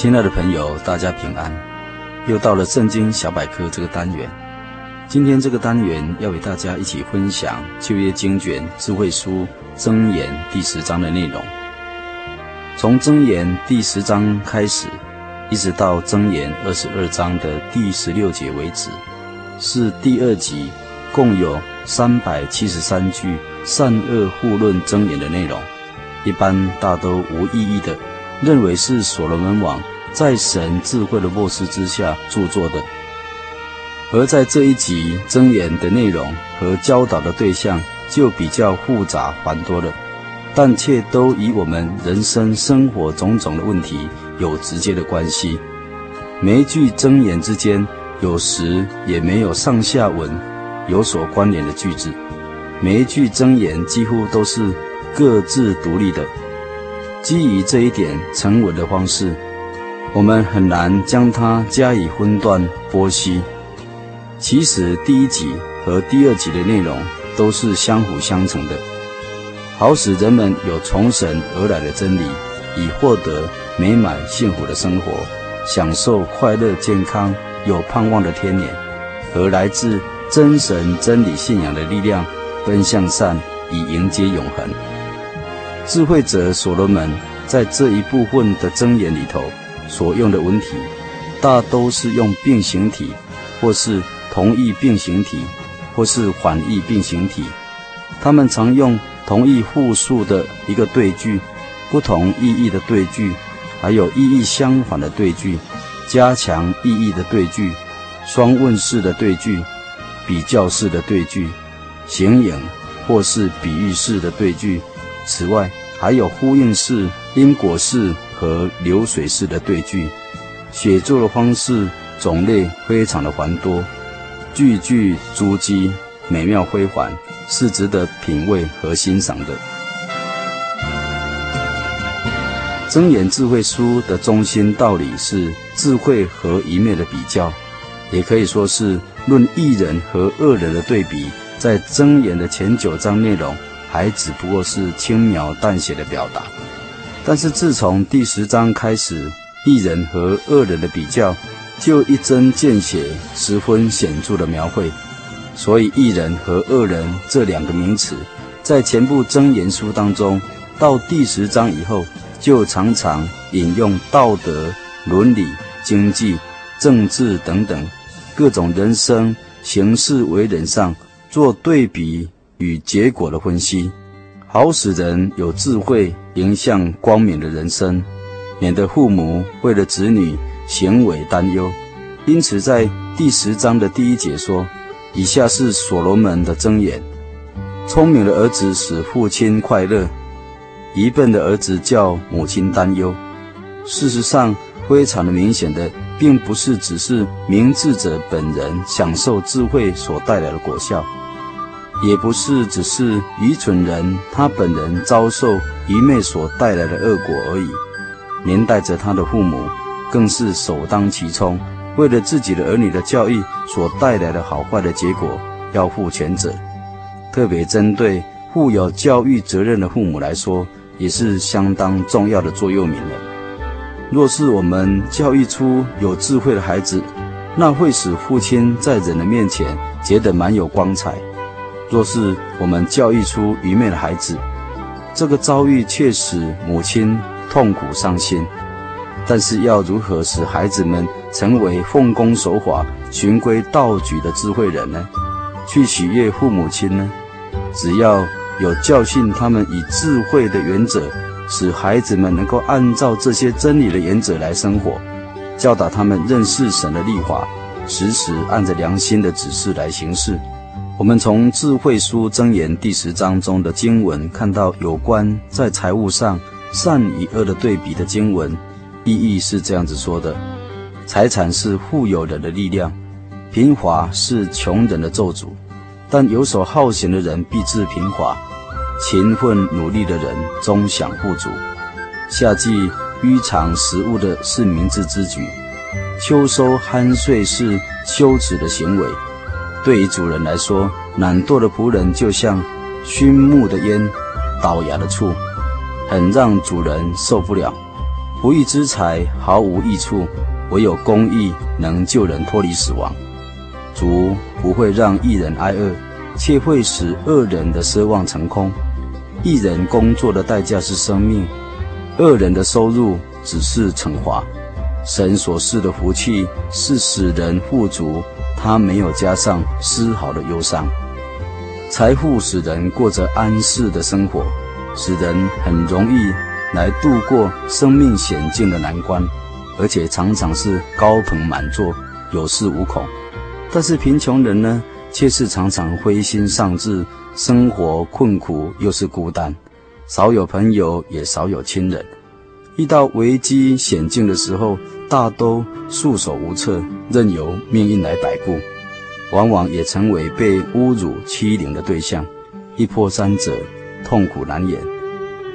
亲爱的朋友，大家平安！又到了圣经小百科这个单元。今天这个单元要为大家一起分享旧约经卷智慧书箴言第十章的内容。从箴言第十章开始，一直到箴言二十二章的第十六节为止，是第二集，共有三百七十三句善恶互论箴言的内容。一般大都无意义的。认为是所罗门王在神智慧的漠视之下著作的，而在这一集箴言的内容和教导的对象就比较复杂繁多了，但却都与我们人生生活种种的问题有直接的关系。每一句箴言之间，有时也没有上下文有所关联的句子，每一句箴言几乎都是各自独立的。基于这一点沉稳的方式，我们很难将它加以分段剖析。其实第一集和第二集的内容都是相辅相成的，好使人们有从神而来的真理，以获得美满幸福的生活，享受快乐、健康、有盼望的天年，和来自真神真理信仰的力量，奔向善，以迎接永恒。智慧者所罗门在这一部分的箴言里头所用的文体，大都是用并行体，或是同义并行体，或是反义并行体。他们常用同义复数的一个对句，不同意义的对句，还有意义相反的对句，加强意义的对句，双问式的对句，比较式的对句，形影或是比喻式的对句。此外，还有呼应式、因果式和流水式的对句，写作的方式种类非常的繁多，句句珠玑，美妙非凡，是值得品味和欣赏的。箴言智慧书的中心道理是智慧和愚昧的比较，也可以说是论一人和恶人的对比，在箴言的前九章内容。还只不过是轻描淡写的表达，但是自从第十章开始，义人和恶人的比较就一针见血、十分显著的描绘。所以，义人和恶人这两个名词，在全部真言书当中，到第十章以后，就常常引用道德、伦理、经济、政治等等各种人生行事为人上做对比。与结果的分析，好使人有智慧，迎向光明的人生，免得父母为了子女行为担忧。因此，在第十章的第一节说：“以下是所罗门的箴言：聪明的儿子使父亲快乐，愚笨的儿子叫母亲担忧。”事实上，非常的明显的，并不是只是明智者本人享受智慧所带来的果效。也不是只是愚蠢人他本人遭受愚昧所带来的恶果而已，连带着他的父母更是首当其冲，为了自己的儿女的教育所带来的好坏的结果要负全责。特别针对负有教育责任的父母来说，也是相当重要的座右铭了。若是我们教育出有智慧的孩子，那会使父亲在人的面前觉得蛮有光彩。若是我们教育出愚昧的孩子，这个遭遇却使母亲痛苦伤心。但是要如何使孩子们成为奉公守法、循规蹈矩的智慧人呢？去取悦父母亲呢？只要有教训他们以智慧的原则，使孩子们能够按照这些真理的原则来生活，教导他们认识神的立法，时时按着良心的指示来行事。我们从智慧书箴言第十章中的经文看到有关在财务上善与恶的对比的经文。意义是这样子说的：财产是富有人的力量，贫乏是穷人的咒诅。但游手好闲的人必致贫乏，勤奋努力的人终享富足。夏季迂藏食物的是明智之举，秋收酣睡是羞耻的行为。对于主人来说，懒惰的仆人就像熏木的烟、倒牙的醋，很让主人受不了。不义之财毫无益处，唯有公义能救人脱离死亡。主不会让一人挨饿，却会使恶人的奢望成空。一人工作的代价是生命，恶人的收入只是惩罚。神所赐的福气是使人富足，他没有加上丝毫的忧伤。财富使人过着安适的生活，使人很容易。来度过生命险境的难关，而且常常是高朋满座，有恃无恐。但是贫穷人呢，却是常常灰心丧志，生活困苦，又是孤单，少有朋友，也少有亲人。遇到危机险境的时候，大都束手无策，任由命运来摆布，往往也成为被侮辱欺凌的对象，一波三折，痛苦难言。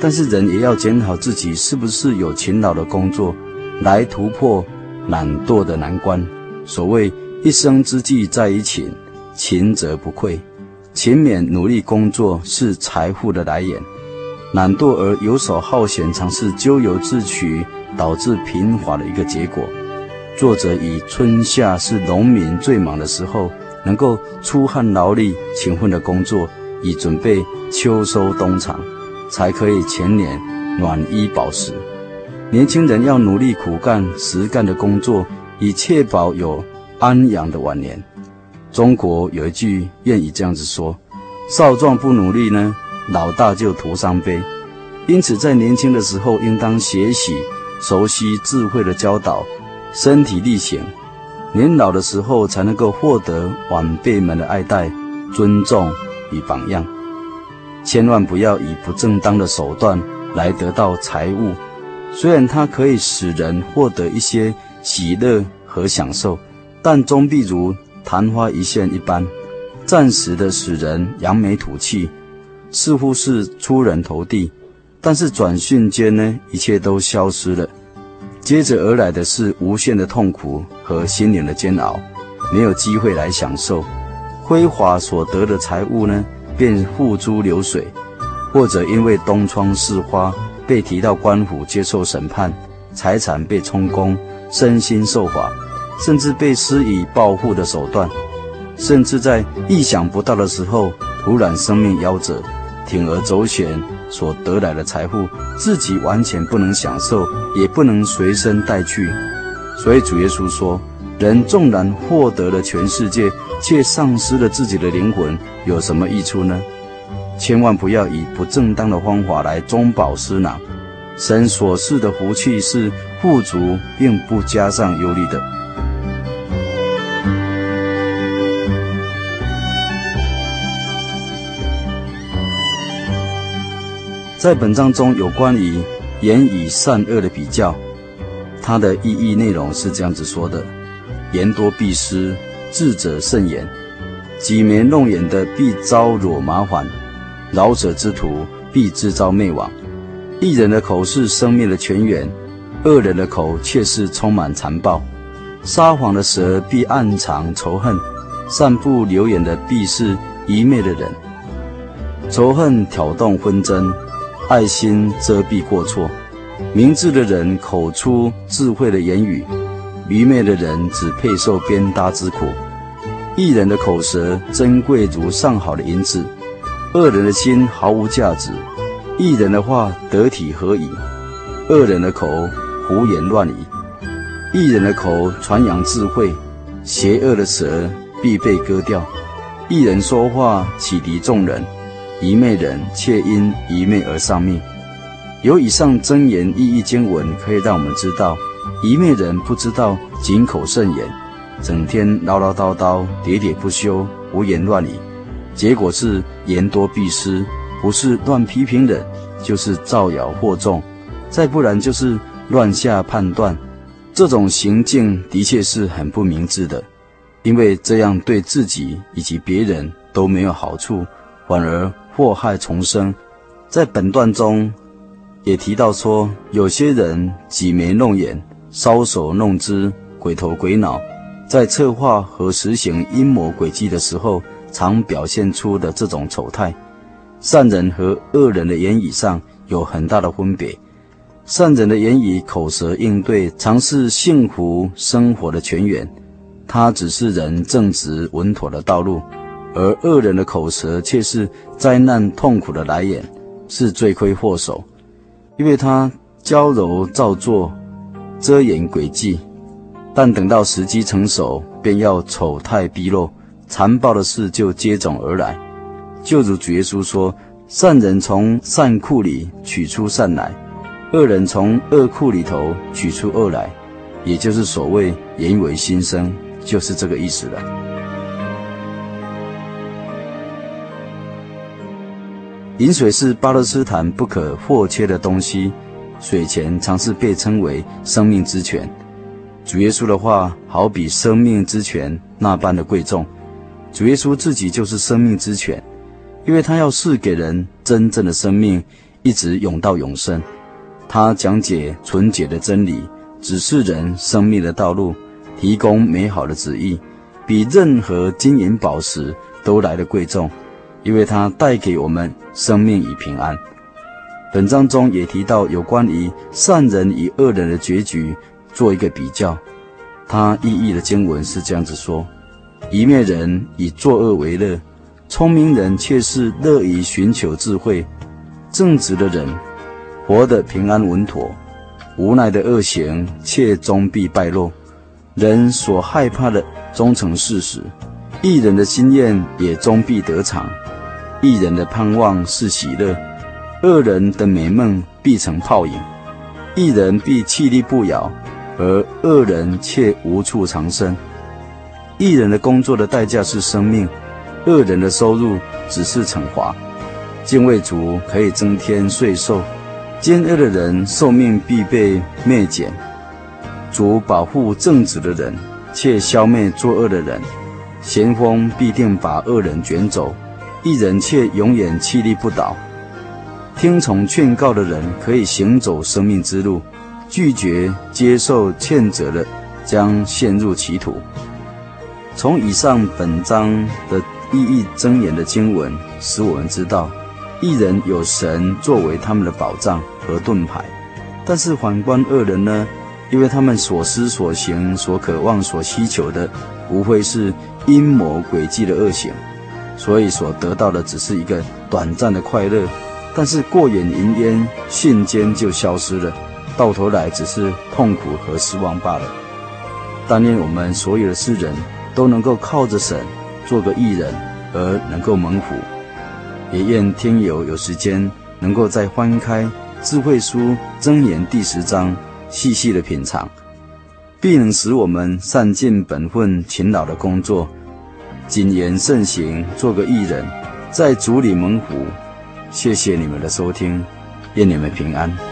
但是人也要检讨自己是不是有勤劳的工作，来突破懒惰的难关。所谓一生之计在于勤，勤则不愧。勤勉努力工作是财富的来源，懒惰而游手好闲，常是咎由自取，导致贫乏的一个结果。作者以春夏是农民最忙的时候，能够出汗劳力、勤奋的工作，以准备秋收冬藏。才可以前年暖衣饱食。年轻人要努力苦干实干的工作，以确保有安养的晚年。中国有一句谚语这样子说：“少壮不努力呢，老大就徒伤悲。”因此，在年轻的时候，应当学习熟悉智慧的教导，身体力行；年老的时候，才能够获得晚辈们的爱戴、尊重与榜样。千万不要以不正当的手段来得到财物，虽然它可以使人获得一些喜乐和享受，但终必如昙花一现一般，暂时的使人扬眉吐气，似乎是出人头地，但是转瞬间呢，一切都消失了。接着而来的是无限的痛苦和心灵的煎熬，没有机会来享受辉煌所得的财物呢，便付诸流水，或者因为东窗事发被提到官府接受审判，财产被充公，身心受罚，甚至被施以报复的手段，甚至在意想不到的时候，突然生命夭折，铤而走险所得来的财富，自己完全不能享受，也不能随身带去。所以主耶稣说。人纵然获得了全世界，却丧失了自己的灵魂，有什么益处呢？千万不要以不正当的方法来中饱私囊。神所赐的福气是富足，并不加上忧虑的。在本章中有关于言语善恶的比较，它的意义内容是这样子说的。言多必失，智者慎言。挤眉弄眼的必招惹麻烦，饶舌之徒必自招灭亡。一人的口是生命的泉源，恶人的口却是充满残暴。撒谎的舌必暗藏仇恨，散布流言的必是愚昧的人。仇恨挑动纷争，爱心遮蔽过错。明智的人口出智慧的言语。愚昧的人只配受鞭打之苦，一人的口舌珍贵如上好的银子，恶人的心毫无价值。一人的话得体合宜，恶人的口胡言乱语。一人的口传扬智慧，邪恶的舌必被割掉。一人说话启迪众人，愚昧人却因愚昧而丧命。有以上真言意义经文，可以让我们知道，愚昧人不知道谨口慎言，整天唠唠叨叨、喋喋不休、胡言乱语，结果是言多必失，不是乱批评人，就是造谣惑众，再不然就是乱下判断。这种行径的确是很不明智的，因为这样对自己以及别人都没有好处，反而祸害丛生。在本段中，也提到说，有些人挤眉弄眼、搔首弄姿、鬼头鬼脑，在策划和实行阴谋诡计的时候，常表现出的这种丑态。善人和恶人的言语上有很大的分别。善人的言语口舌应对，常是幸福生活的泉源，它只是人正直稳妥的道路；而恶人的口舌却是灾难痛苦的来源，是罪魁祸首。因为他娇柔造作，遮掩诡计，但等到时机成熟，便要丑态毕露，残暴的事就接踵而来。就如主耶稣说：“善人从善库里取出善来，恶人从恶库里头取出恶来。”也就是所谓“言为心声”，就是这个意思了。饮水是巴勒斯坦不可或缺的东西，水泉常是被称为生命之泉。主耶稣的话好比生命之泉那般的贵重。主耶稣自己就是生命之泉，因为他要赐给人真正的生命，一直永到永生。他讲解纯洁的真理，指示人生命的道路，提供美好的旨意，比任何金银宝石都来的贵重。因为它带给我们生命与平安。本章中也提到有关于善人与恶人的结局，做一个比较。他意译的经文是这样子说：一面人以作恶为乐，聪明人却是乐于寻求智慧。正直的人活得平安稳妥，无奈的恶行却终必败落。人所害怕的终成事实，义人的心愿也终必得偿。一人的盼望是喜乐，恶人的美梦必成泡影。一人必屹立不摇，而恶人却无处藏身。一人的工作的代价是生命，恶人的收入只是惩罚。敬畏主可以增添岁寿，奸恶的人寿命必被灭减。主保护正直的人，却消灭作恶的人。咸丰必定把恶人卷走。一人却永远屹立不倒。听从劝告的人可以行走生命之路，拒绝接受劝责的将陷入歧途。从以上本章的意义箴言的经文，使我们知道，一人有神作为他们的保障和盾牌。但是反观恶人呢？因为他们所思所行、所渴望、所需求的，无非是阴谋诡计的恶行。所以所得到的只是一个短暂的快乐，但是过眼云烟，瞬间就消失了，到头来只是痛苦和失望罢了。但愿我们所有的世人都能够靠着神做个义人，而能够蒙福。也愿听友有时间能够再翻开智慧书箴言第十章，细细的品尝，必能使我们善尽本分，勤劳的工作。谨言慎行，做个艺人，在主里蒙福。谢谢你们的收听，愿你们平安。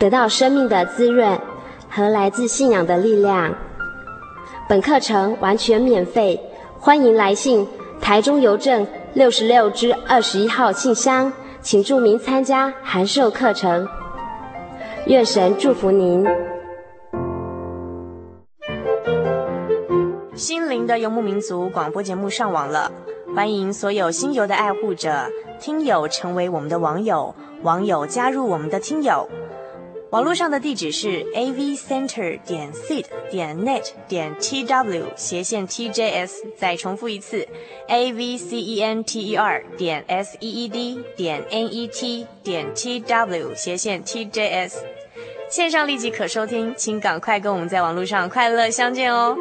得到生命的滋润和来自信仰的力量。本课程完全免费，欢迎来信台中邮政六十六之二十一号信箱，请注明参加函授课程。愿神祝福您。心灵的游牧民族广播节目上网了，欢迎所有心游的爱护者、听友成为我们的网友，网友加入我们的听友。网络上的地址是 a v center 点 seed 点 net 点 t w 斜线 t j s，再重复一次 a v c e n t e r 点 s e e d 点 n e t 点 t w 斜线 t j s，线上立即可收听，请赶快跟我们在网络上快乐相见哦。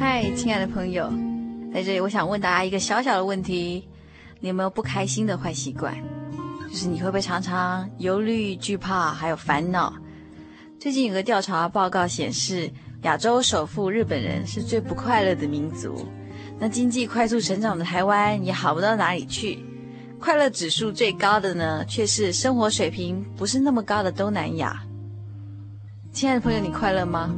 嗨，亲爱的朋友。在这里，我想问大家一个小小的问题：你有没有不开心的坏习惯？就是你会不会常常忧虑、惧怕，还有烦恼？最近有个调查报告显示，亚洲首富日本人是最不快乐的民族。那经济快速成长的台湾也好不到哪里去。快乐指数最高的呢，却是生活水平不是那么高的东南亚。亲爱的朋友，你快乐吗？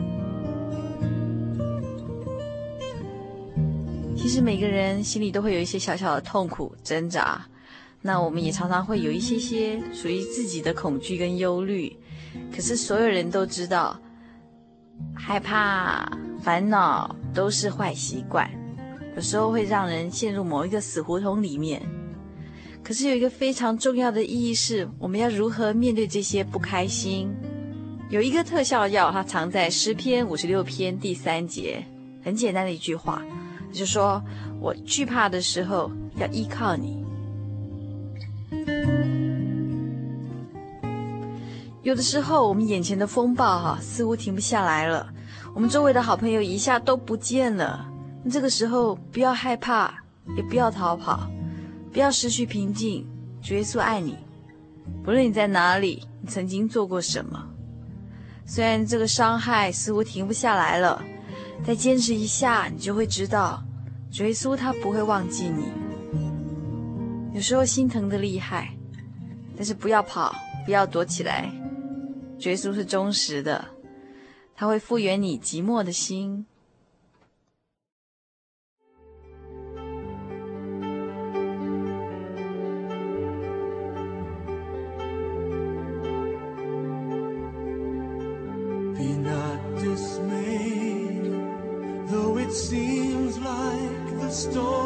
其实每个人心里都会有一些小小的痛苦挣扎，那我们也常常会有一些些属于自己的恐惧跟忧虑。可是所有人都知道，害怕、烦恼都是坏习惯，有时候会让人陷入某一个死胡同里面。可是有一个非常重要的意义是，我们要如何面对这些不开心？有一个特效药，它藏在诗篇五十六篇第三节，很简单的一句话。就说我惧怕的时候要依靠你。有的时候我们眼前的风暴哈似乎停不下来了，我们周围的好朋友一下都不见了。这个时候不要害怕，也不要逃跑，不要失去平静。主耶稣爱你，不论你在哪里，你曾经做过什么。虽然这个伤害似乎停不下来了，再坚持一下，你就会知道。耶稣他不会忘记你，有时候心疼的厉害，但是不要跑，不要躲起来。耶稣是忠实的，他会复原你寂寞的心。storm.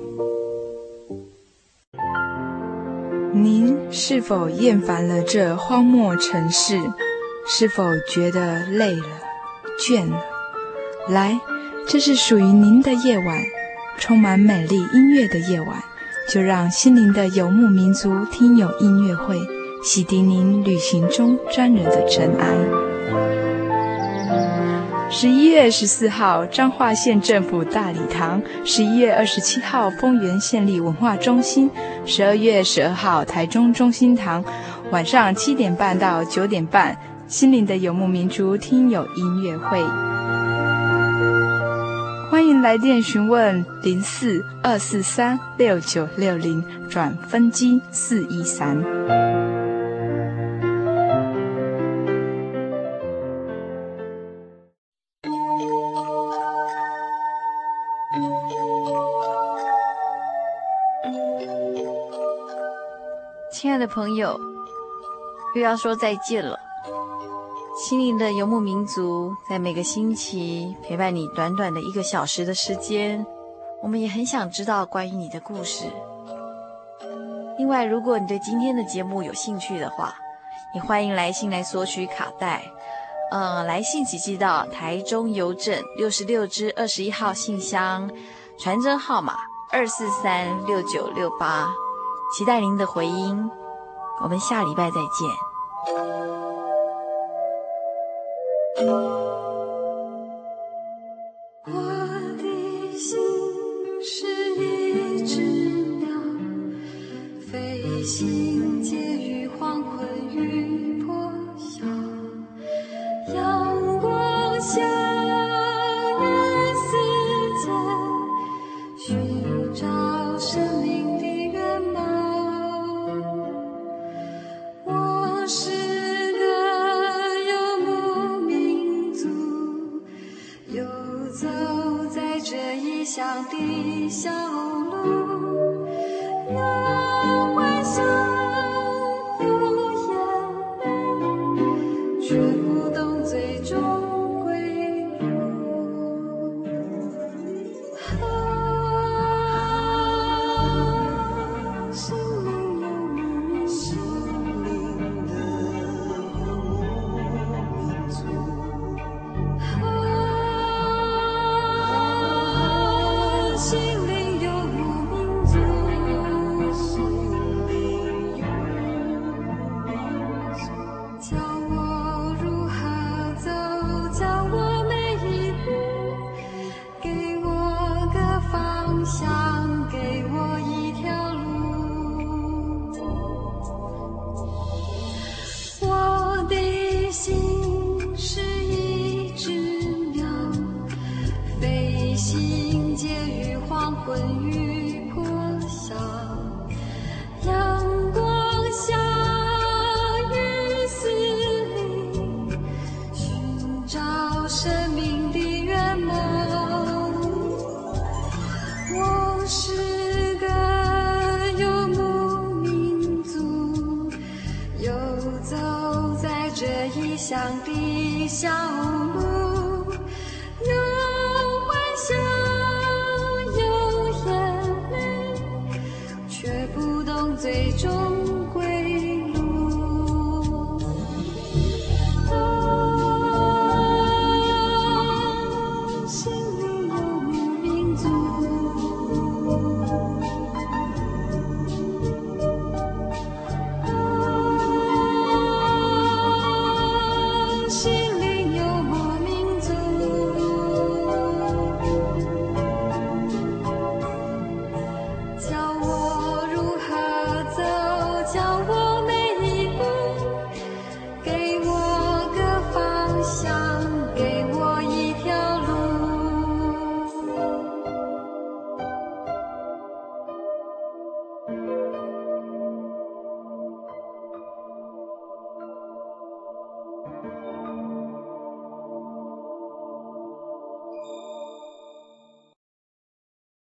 是。否厌烦了这荒漠城市？是否觉得累了、倦了？来，这是属于您的夜晚，充满美丽音乐的夜晚。就让心灵的游牧民族听友音乐会，洗涤您旅行中沾染的尘埃。十一月十四号，彰化县政府大礼堂；十一月二十七号，丰原县立文化中心；十二月十二号，台中中心堂。晚上七点半到九点半，心灵的游牧民族听友音乐会。欢迎来电询问零四二四三六九六零转分机四一三。亲爱的朋友，又要说再见了。心灵的游牧民族，在每个星期陪伴你短短的一个小时的时间，我们也很想知道关于你的故事。另外，如果你对今天的节目有兴趣的话，也欢迎来信来索取卡带。嗯，来信请寄到台中邮政六十六支二十一号信箱，传真号码二四三六九六八，期待您的回音。我们下礼拜再见。心结于黄昏与破晓，阳光下雨丝里寻找生命的圆满。我是个游牧民族，游走在这异乡的小。